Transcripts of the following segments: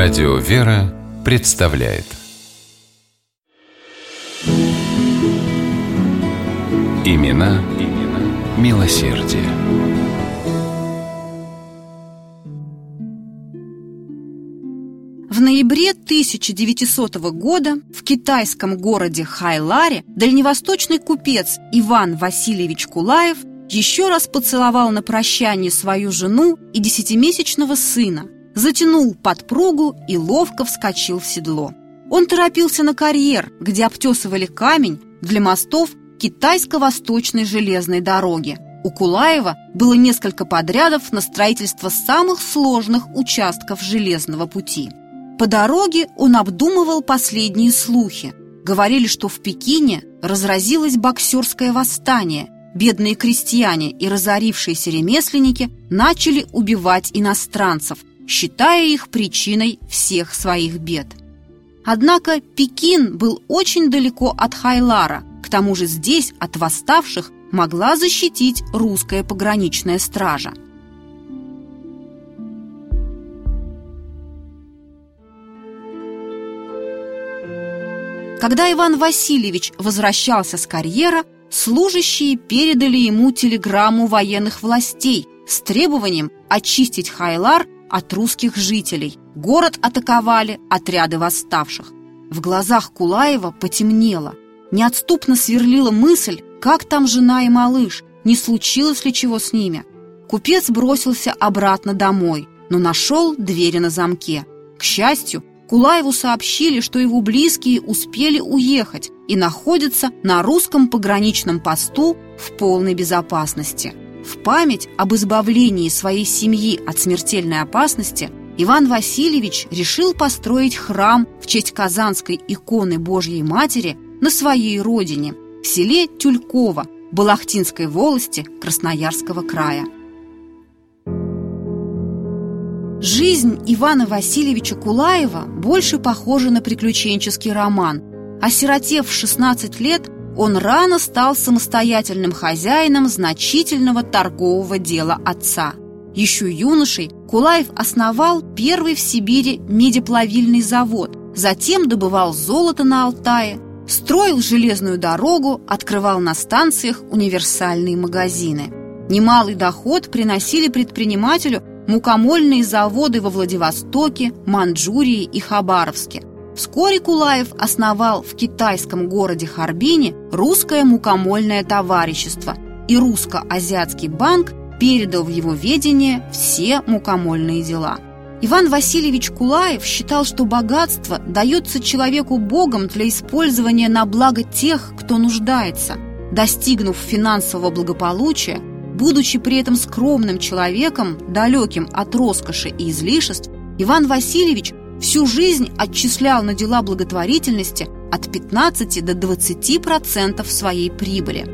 Радио «Вера» представляет Имена, имена милосердие. В ноябре 1900 года в китайском городе Хайларе дальневосточный купец Иван Васильевич Кулаев еще раз поцеловал на прощание свою жену и десятимесячного сына, затянул подпругу и ловко вскочил в седло. Он торопился на карьер, где обтесывали камень для мостов китайско-восточной железной дороги. У Кулаева было несколько подрядов на строительство самых сложных участков железного пути. По дороге он обдумывал последние слухи. Говорили, что в Пекине разразилось боксерское восстание. Бедные крестьяне и разорившиеся ремесленники начали убивать иностранцев, считая их причиной всех своих бед. Однако Пекин был очень далеко от Хайлара, к тому же здесь от восставших могла защитить русская пограничная стража. Когда Иван Васильевич возвращался с карьера, служащие передали ему телеграмму военных властей с требованием очистить Хайлар от русских жителей. Город атаковали отряды восставших. В глазах Кулаева потемнело. Неотступно сверлила мысль, как там жена и малыш, не случилось ли чего с ними. Купец бросился обратно домой, но нашел двери на замке. К счастью, Кулаеву сообщили, что его близкие успели уехать и находятся на русском пограничном посту в полной безопасности. В память об избавлении своей семьи от смертельной опасности Иван Васильевич решил построить храм в честь казанской иконы Божьей Матери на своей родине, в селе Тюльково, Балахтинской волости Красноярского края. Жизнь Ивана Васильевича Кулаева больше похожа на приключенческий роман. Осиротев в 16 лет, он рано стал самостоятельным хозяином значительного торгового дела отца. Еще юношей Кулаев основал первый в Сибири медиплавильный завод, затем добывал золото на Алтае, строил железную дорогу, открывал на станциях универсальные магазины. Немалый доход приносили предпринимателю мукомольные заводы во Владивостоке, Манчжурии и Хабаровске. Вскоре Кулаев основал в китайском городе Харбине русское мукомольное товарищество, и русско-азиатский банк передал в его ведение все мукомольные дела. Иван Васильевич Кулаев считал, что богатство дается человеку Богом для использования на благо тех, кто нуждается. Достигнув финансового благополучия, будучи при этом скромным человеком, далеким от роскоши и излишеств, Иван Васильевич всю жизнь отчислял на дела благотворительности от 15 до 20% своей прибыли.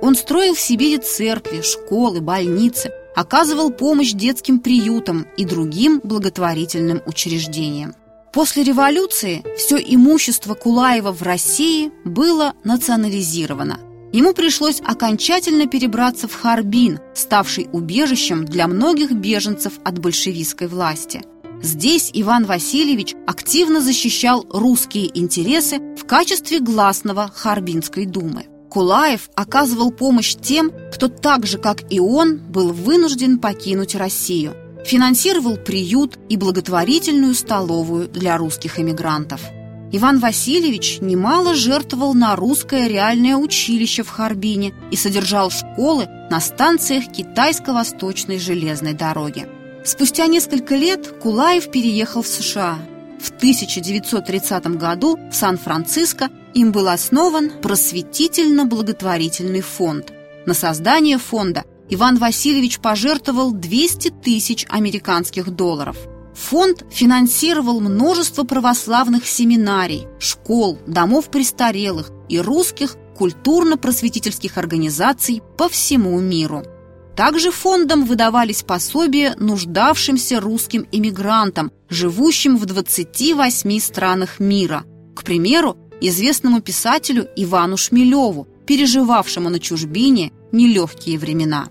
Он строил в Сибири церкви, школы, больницы, оказывал помощь детским приютам и другим благотворительным учреждениям. После революции все имущество Кулаева в России было национализировано. Ему пришлось окончательно перебраться в Харбин, ставший убежищем для многих беженцев от большевистской власти. Здесь Иван Васильевич активно защищал русские интересы в качестве гласного Харбинской думы. Кулаев оказывал помощь тем, кто так же, как и он, был вынужден покинуть Россию. Финансировал приют и благотворительную столовую для русских эмигрантов – Иван Васильевич немало жертвовал на русское реальное училище в Харбине и содержал школы на станциях Китайско-Восточной железной дороги. Спустя несколько лет Кулаев переехал в США. В 1930 году в Сан-Франциско им был основан просветительно-благотворительный фонд. На создание фонда Иван Васильевич пожертвовал 200 тысяч американских долларов – Фонд финансировал множество православных семинарий, школ, домов престарелых и русских культурно-просветительских организаций по всему миру. Также фондом выдавались пособия нуждавшимся русским иммигрантам, живущим в 28 странах мира. К примеру, известному писателю Ивану Шмелеву, переживавшему на чужбине нелегкие времена.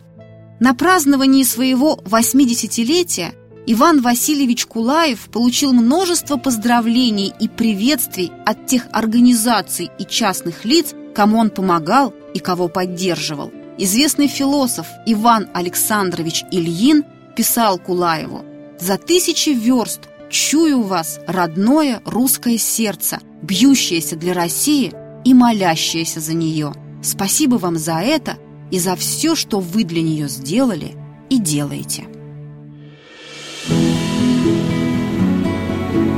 На праздновании своего 80-летия Иван Васильевич Кулаев получил множество поздравлений и приветствий от тех организаций и частных лиц, кому он помогал и кого поддерживал. Известный философ Иван Александрович Ильин писал Кулаеву «За тысячи верст чую вас родное русское сердце, бьющееся для России и молящееся за нее. Спасибо вам за это и за все, что вы для нее сделали и делаете».